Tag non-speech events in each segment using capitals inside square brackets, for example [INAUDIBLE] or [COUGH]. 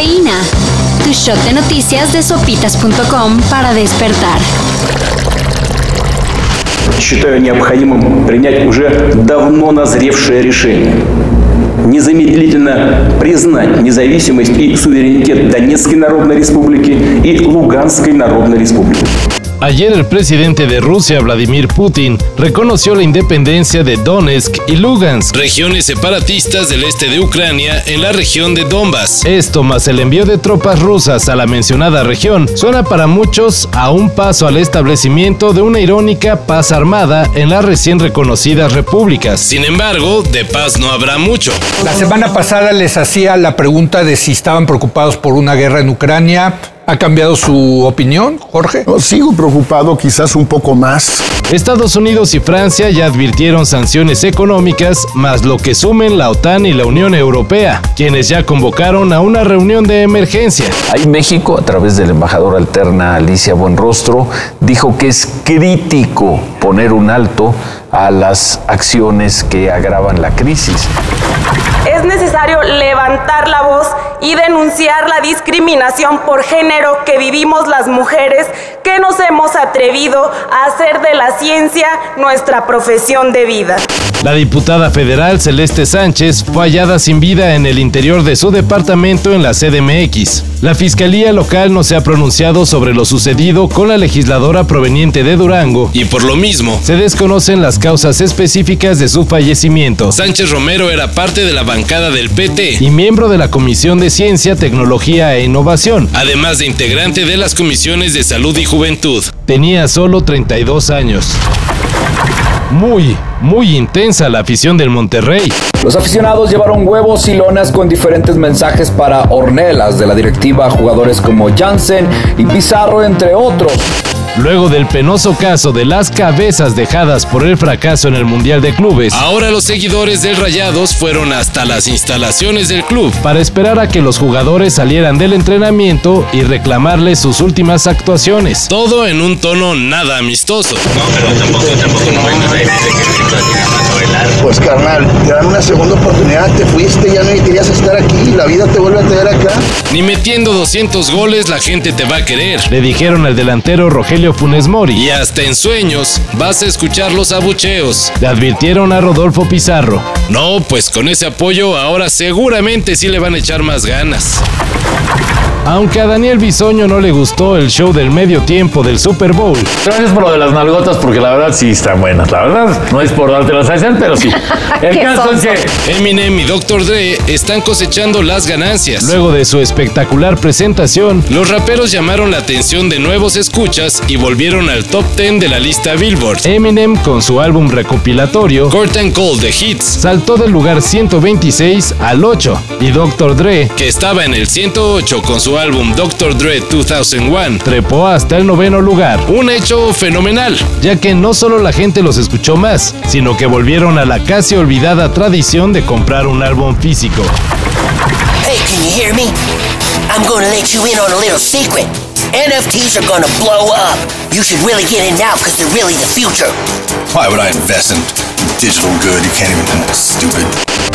Cafeína. Tu shot de noticias de sopitas.com para despertar. Считаю необходимым принять уже давно назревшее решение. Незамедлительно признать независимость и суверенитет Донецкой Народной Республики и Луганской Народной Республики. Ayer el presidente de Rusia, Vladimir Putin, reconoció la independencia de Donetsk y Lugansk, regiones separatistas del este de Ucrania en la región de Donbass. Esto más el envío de tropas rusas a la mencionada región suena para muchos a un paso al establecimiento de una irónica paz armada en las recién reconocidas repúblicas. Sin embargo, de paz no habrá mucho. La semana pasada les hacía la pregunta de si estaban preocupados por una guerra en Ucrania. ¿Ha cambiado su opinión, Jorge? No, sigo preocupado, quizás un poco más. Estados Unidos y Francia ya advirtieron sanciones económicas, más lo que sumen la OTAN y la Unión Europea, quienes ya convocaron a una reunión de emergencia. Ahí México, a través de la embajadora alterna Alicia Buenrostro, dijo que es crítico poner un alto a las acciones que agravan la crisis. Es necesario levantar la voz y denunciar la discriminación por género que vivimos las mujeres que nos hemos atrevido a hacer de la ciencia nuestra profesión de vida. La diputada federal Celeste Sánchez fue hallada sin vida en el interior de su departamento en la CDMX. La Fiscalía local no se ha pronunciado sobre lo sucedido con la legisladora proveniente de Durango y por lo mismo se desconocen las causas específicas de su fallecimiento. Sánchez Romero era parte de la bancada del PT y miembro de la Comisión de Ciencia, Tecnología e Innovación, además de integrante de las comisiones de Salud y Juventud. Tenía solo 32 años. Muy, muy intensa la afición del Monterrey. Los aficionados llevaron huevos y lonas con diferentes mensajes para Ornelas de la directiva a jugadores como Jansen y Pizarro, entre otros. Luego del penoso caso de las cabezas dejadas por el fracaso en el Mundial de Clubes, ahora los seguidores del Rayados fueron hasta las instalaciones del club para esperar a que los jugadores salieran del entrenamiento y reclamarles sus últimas actuaciones. Todo en un tono nada amistoso. No, pero tampoco, tampoco no vengas que. Pues carnal, te dan una segunda oportunidad, te fuiste, ya no querías estar aquí, la vida te vuelve a traer acá. Ni metiendo 200 goles la gente te va a querer, le dijeron al delantero Rogelio Funes Mori. Y hasta en sueños vas a escuchar los abucheos, le advirtieron a Rodolfo Pizarro. No, pues con ese apoyo ahora seguramente sí le van a echar más ganas. Aunque a Daniel Bisoño no le gustó el show del medio tiempo del Super Bowl. Gracias por lo de las nalgotas, porque la verdad sí están buenas. La verdad, no es por darte las a hacer, pero sí. [LAUGHS] El caso es que Eminem y Dr. Dre están cosechando las ganancias. Luego de su espectacular presentación, los raperos llamaron la atención de nuevos escuchas y volvieron al top 10 de la lista Billboard. Eminem, con su álbum recopilatorio, Court and Cold de Hits, saltó del lugar 126 al 8. Y Dr. Dre, que estaba en el 108 con su álbum Dr. Dre 2001, trepó hasta el noveno lugar. Un hecho fenomenal, ya que no solo la gente los escuchó más, sino que volvieron a la casi olvidada tradición de comprar un álbum físico. Hey, can you hear me? I'm gonna let you in on a little secret. NFTs are gonna blow up. You should really get in now because they're really the future. Why would I invest in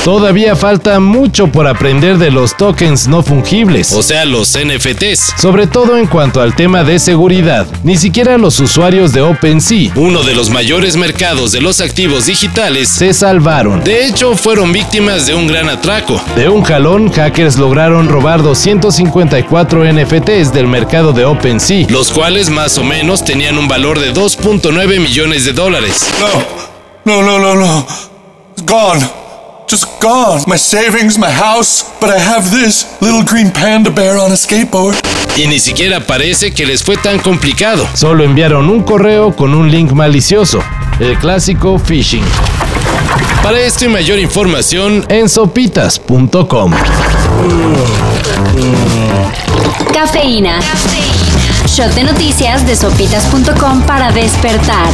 Todavía falta mucho por aprender de los tokens no fungibles, o sea, los NFTs, sobre todo en cuanto al tema de seguridad. Ni siquiera los usuarios de OpenSea, uno de los mayores mercados de los activos digitales, se salvaron. De hecho, fueron víctimas de un gran atraco. De un jalón, hackers lograron robar 254 NFTs del mercado de OpenSea, los cuales más o menos tenían un valor de 2.9 millones de dólares. No, no, no, no, no. It's gone. Just gone. My savings, my house, but I have this little green panda bear on a skateboard. Y ni siquiera parece que les fue tan complicado. Solo enviaron un correo con un link malicioso, el clásico phishing. Para esto y mayor información en sopitas.com. Cafeína. Shot de noticias de sopitas.com para despertar.